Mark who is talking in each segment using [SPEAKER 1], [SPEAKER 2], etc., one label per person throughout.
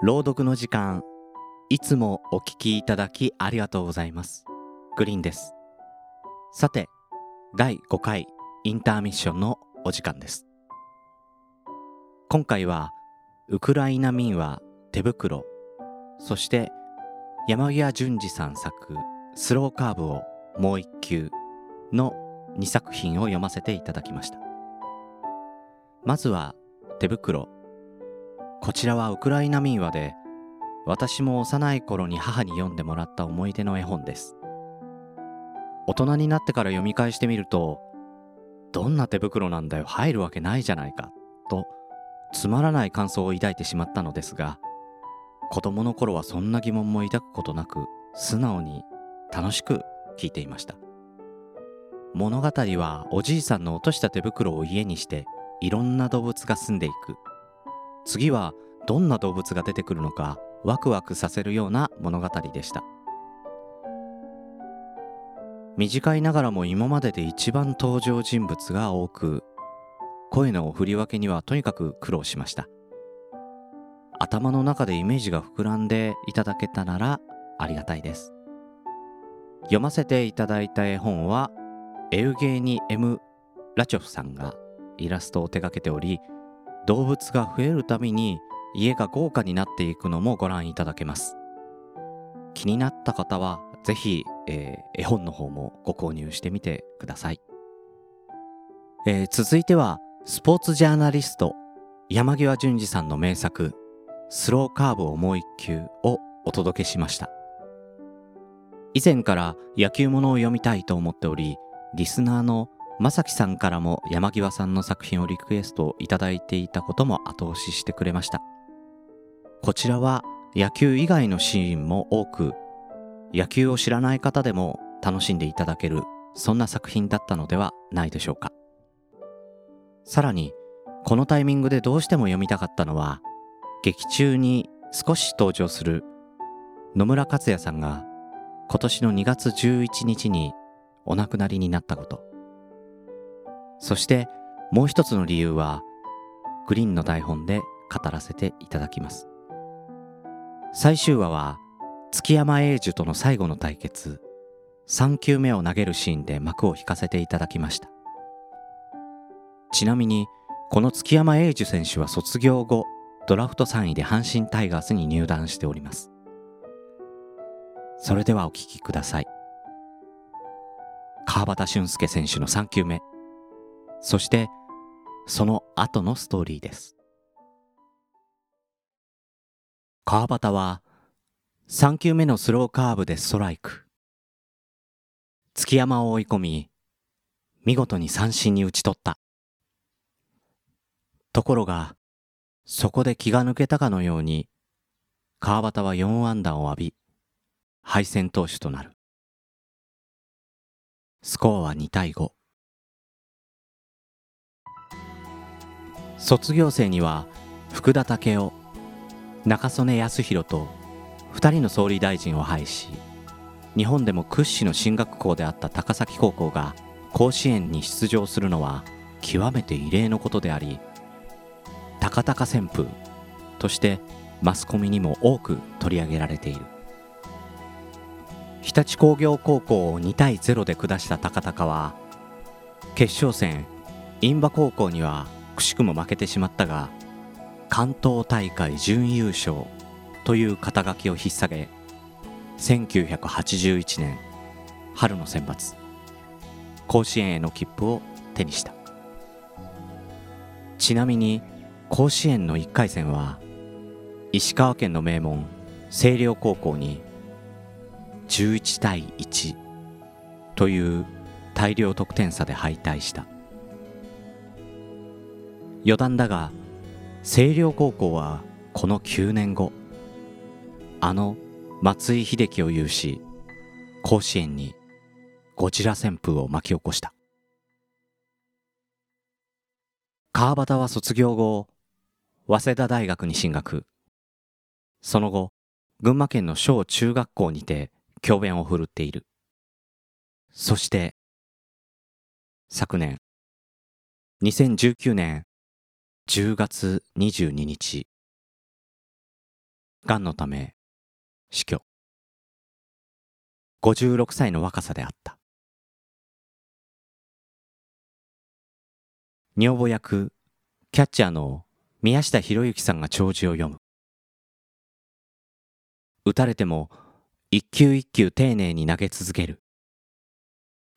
[SPEAKER 1] 朗読の時間。いつもお聞きいただきありがとうございます。グリーンです。さて第5回インターミッションのお時間です。今回はウクライナ民話手袋そして山際淳二さん作スローカーブをもう一球の2作品を読ませていただきました。まずは手袋。こちらはウクライナ民話で私も幼い頃に母に読んでもらった思い出の絵本です。大人になってから読み返してみるとどんな手袋なんだよ入るわけないじゃないかとつまらない感想を抱いてしまったのですが子供の頃はそんな疑問も抱くことなく素直に楽しく聞いていました。物語はおじいさんの落とした手袋を家にしていろんな動物が住んでいく。次はどんな動物が出てくるのかワクワクさせるような物語でした。短いながらも今までで一番登場人物が多く声の振り分けにはとにかく苦労しました。頭の中でイメージが膨らんでいただけたならありがたいです。読ませていただいた絵本はエウゲーニ・エム・ラチョフさんがイラストを手掛けており動物が増えるたびに家が豪華になっていくのもご覧いただけます。気になった方はぜひ、えー、絵本の方もご購入してみてください、えー、続いてはスポーツジャーナリスト山際淳二さんの名作「スローカーブをもう一球」をお届けしました。以前から野球ものを読みたいと思っておりリスナーの正樹さんからも山際さんの作品をリクエストいただいていたことも後押ししてくれました。こちらは野球以外のシーンも多く野球を知らない方でも楽しんでいただけるそんな作品だったのではないでしょうか。さらにこのタイミングでどうしても読みたかったのは劇中に少し登場する野村克也さんが今年の2月11日にお亡くなりになったこと。そしてもう一つの理由はグリーンの台本で語らせていただきます。最終話は月山英樹との最後の対決3球目を投げるシーンで幕を引かせていただきました。ちなみにこの月山英樹選手は卒業後ドラフト3位で阪神タイガースに入団しております。それではお聞きください。川端俊介選手の3球目。そしてその後のストーリーです。川端は3球目のスローカーブでストライク。月山を追い込み見事に三振に打ち取った。ところがそこで気が抜けたかのように川端は4安打を浴び敗戦投手となる。スコアは2対5卒業生には福田武雄中曽根康弘と2人の総理大臣を配し日本でも屈指の進学校であった高崎高校が甲子園に出場するのは極めて異例のことであり高々旋風としてマスコミにも多く取り上げられている。日立工業高校を2対0で下した高々は決勝戦印旛高校にはくしくも負けてしまったが関東大会準優勝という肩書きを引っ提げ1981年春の選抜甲子園への切符を手にした。ちなみに甲子園の1回戦は石川県の名門星稜高校に11対1という大量得点差で敗退した。余談だが星稜高校はこの9年後あの松井秀喜を有し甲子園にゴジラ旋風を巻き起こした。川端は卒業後早稲田大学に進学。その後群馬県の小中学校にて教鞭を振るっている。そして昨年2019年10月22日がんのため死去。56歳の若さであった。女房役キャッチャーの宮下博之さんが弔辞を読む。打たれても一球一球丁寧に投げ続ける。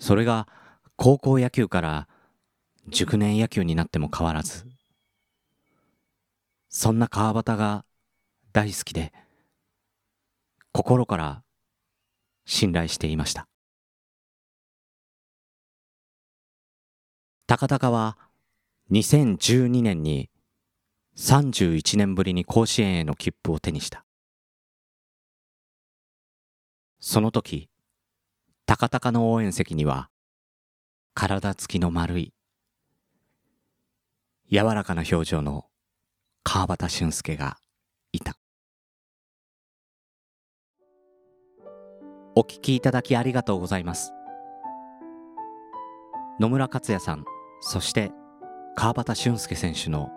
[SPEAKER 1] それが高校野球から熟年野球になっても変わらず。そんな川端が大好きで心から信頼していました。高高は2012年に31年ぶりに甲子園への切符を手にした。その時高々の応援席には体つきの丸い柔らかな表情の川端俊介がいた。お聞きいただきありがとうございます。野村克也さんそして川端俊介選手の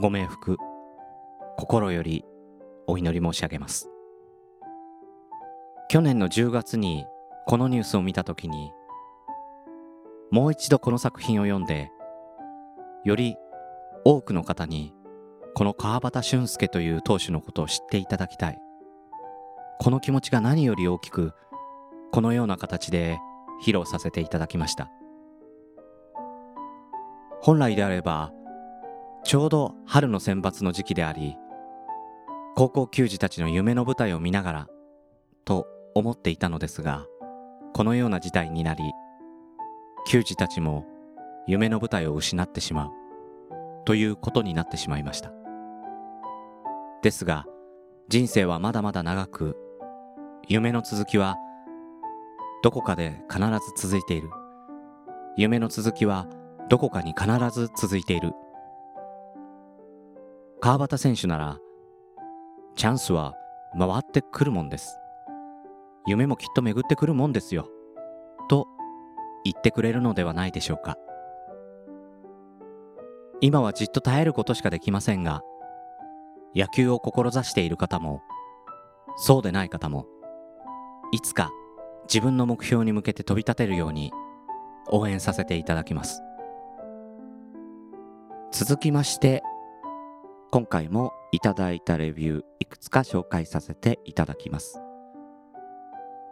[SPEAKER 1] ご冥福心よりお祈り申し上げます。去年の10月にこのニュースを見た時にもう一度この作品を読んでより多くの方にこの川端俊介という投手のことを知っていただきたい。この気持ちが何より大きくこのような形で披露させていただきました。本来であればちょうど春の選抜の時期であり高校球児たちの夢の舞台を見ながらと思っていたのですがこのような事態になり球児たちも夢の舞台を失ってしまうということになってしまいました。ですが人生はまだまだ長く夢の続きはどこかで必ず続いている。夢の続きはどこかに必ず続いている。川端選手ならチャンスは回ってくるもんです。夢もきっと巡ってくるもんですよ。と言ってくれるのではないでしょうか。今はじっと耐えることしかできませんが野球を志している方もそうでない方もいつか自分の目標に向けて飛び立てるように応援させていただきます。続きまして今回もいただいたレビューいくつか紹介させていただきます。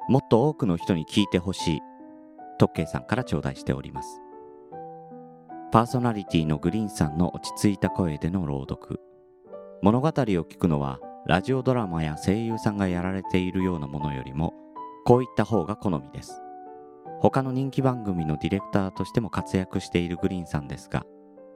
[SPEAKER 1] もっと多くの人に聞いてほしい特慶さんから頂戴しております。パーソナリティのグリーンさんの落ち着いた声での朗読。物語を聞くのはラジオドラマや声優さんがやられているようなものよりもこういった方が好みです。他の人気番組のディレクターとしても活躍しているグリーンさんですが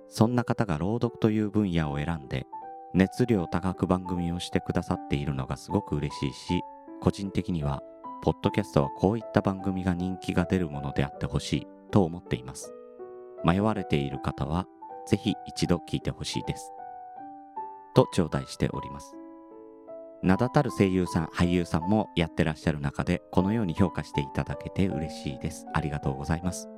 [SPEAKER 1] そんな方が朗読という分野を選んで熱量高く番組をしてくださっているのがすごく嬉しいし個人的にはポッドキャストはこういった番組が人気が出るものであってほしいと思っています。迷われている方はぜひ一度聞いてほしいです。と頂戴しております。名だたる声優さん俳優さんもやってらっしゃる中でこのように評価していただけて嬉しいです。ありがとうございます。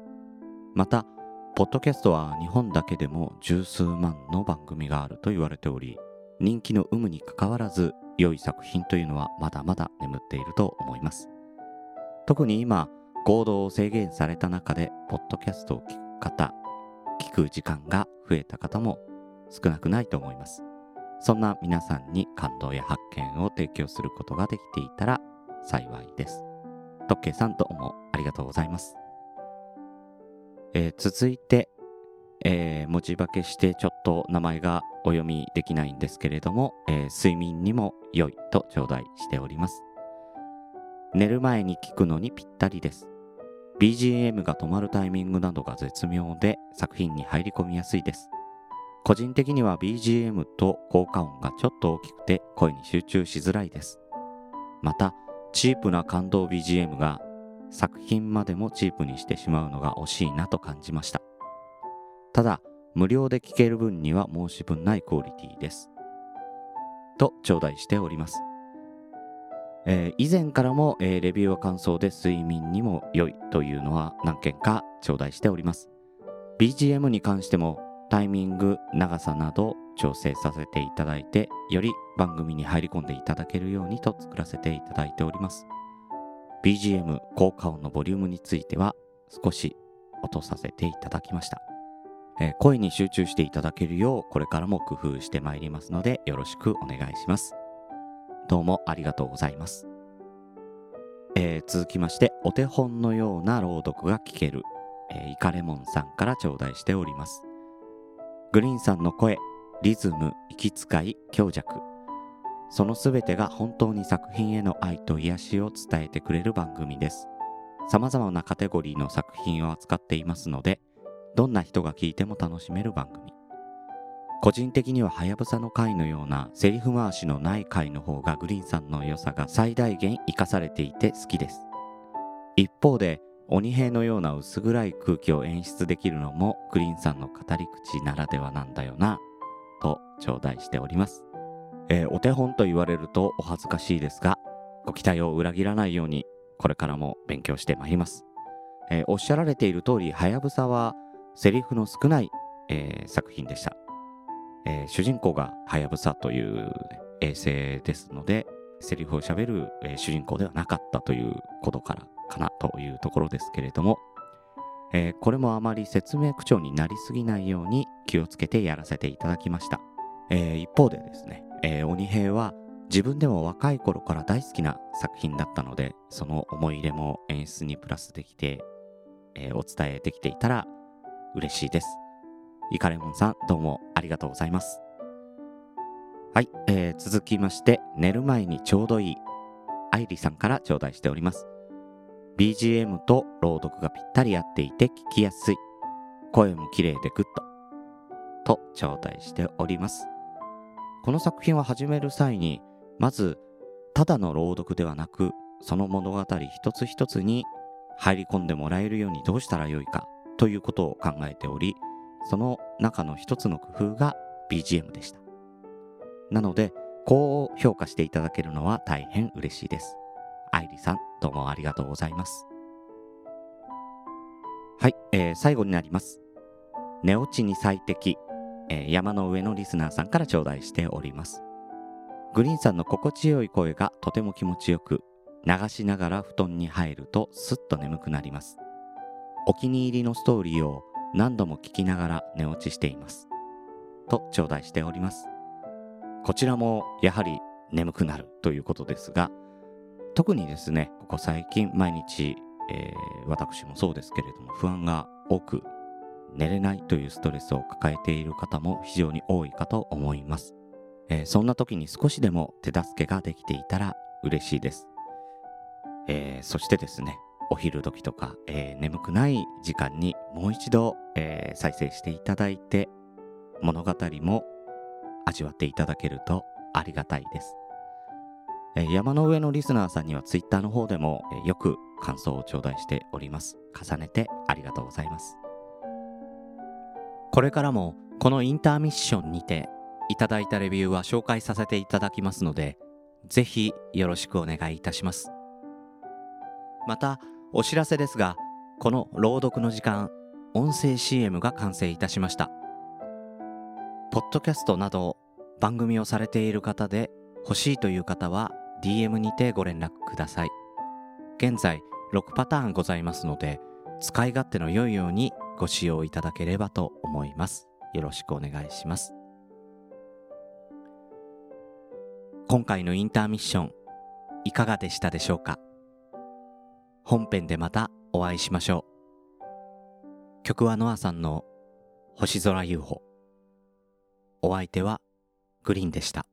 [SPEAKER 1] またポッドキャストは日本だけでも十数万の番組があると言われており人気の有無にかかわらず良い作品というのはまだまだ眠っていると思います。特に今行動を制限された中でポッドキャストを聞く方聞く時間が増えた方も少なくないと思います。そんな皆さんに感動や発見を提供することができていたら幸いです。特慶さんどうもありがとうございます、えー、続いて、えー、文字化けしてちょっと名前がお読みできないんですけれども、えー、睡眠にも良いと頂戴しております。寝る前に聞くのにぴったりです。BGM が止まるタイミングなどが絶妙で作品に入り込みやすいです。個人的には BGM と効果音がちょっと大きくて声に集中しづらいです。またチープな感動 BGM が作品までもチープにしてしまうのが惜しいなと感じました。ただ無料で聴ける分には申し分ないクオリティです。と頂戴しております。えー、以前からも、えー、レビューは感想で睡眠にも良いというのは何件か頂戴しております。BGM に関してもタイミング長さなど調整させていただいてより番組に入り込んでいただけるようにと作らせていただいております。BGM 効果音のボリュームについては少し落とさせていただきました、えー、声に集中していただけるようこれからも工夫してまいりますのでよろしくお願いします。どうもありがとうございます、えー、続きましてお手本のような朗読が聞ける、え、イカレモンさんから頂戴しております。グリーンさんの声リズム息遣い強弱。そのすべてが本当に作品への愛と癒しを伝えてくれる番組です。様々なカテゴリーの作品を扱っていますのでどんな人が聴いても楽しめる番組。個人的にははやぶさの回のようなセリフ回しのない回の方がグリーンさんの良さが最大限活かされていて好きです。一方で鬼平のような薄暗い空気を演出できるのもグリーンさんの語り口ならではなんだよなと頂戴しております、えー、お手本と言われるとお恥ずかしいですがご期待を裏切らないようにこれからも勉強してまいります、えー、おっしゃられている通りはやぶさはセリフの少ない、えー、作品でした、え主人公がはやぶさという衛星ですのでセリフをしゃべる、え主人公ではなかったということからかなというところですけれども、えー、これもあまり説明口調になりすぎないように気をつけてやらせていただきました、えー、一方でですね、えー、鬼平は自分でも若い頃から大好きな作品だったのでその思い入れも演出にプラスできて、えお伝えできていたら嬉しいです。イカレモンさんどうもありがとうございます。はい、えー、続きまして寝る前にちょうどいい愛理さんから頂戴しております。BGM と朗読がぴったり合っていて聞きやすい。声も綺麗でグッド。と頂戴しております。この作品を始める際に、まず、ただの朗読ではなく、その物語一つ一つに入り込んでもらえるようにどうしたらよいかということを考えており、その中の一つの工夫が BGM でした。なので、こう評価していただけるのは大変嬉しいです。愛理さん、どうもありがとうございます。はい、えー、最後になります。寝落ちに最適、えー、山の上のリスナーさんから頂戴しております。グリーンさんの心地よい声がとても気持ちよく、流しながら布団に入るとすっと眠くなります。お気に入りのストーリーを何度も聞きながら寝落ちしています。と頂戴しております。こちらもやはり眠くなるということですが、特にですね、ここ最近毎日、えー、私もそうですけれども不安が多く寝れないというストレスを抱えている方も非常に多いかと思います。えー、そんな時に少しでも手助けができていたら嬉しいです。えー、そしてですね、お昼時とか、えー、眠くない時間にもう一度、え再生していただいて物語も味わっていただけるとありがたいです。山の上のリスナーさんにはツイッターの方でもよく感想を頂戴しております。重ねてありがとうございます。これからもこのインターミッションにていただいたレビューは紹介させていただきますので、ぜひよろしくお願いいたします。また、お知らせですが、この朗読の時間、音声 CM が完成いたしました。ポッドキャストなど番組をされている方で欲しいという方は DM にてご連絡ください。現在6パターンございますので、使い勝手の良いようにご使用いただければと思います。よろしくお願いします。今回のインターミッション、いかがでしたでしょうか？本編でまたお会いしましょう。曲はノアさんの星空 UFO。お相手はグリーンでした。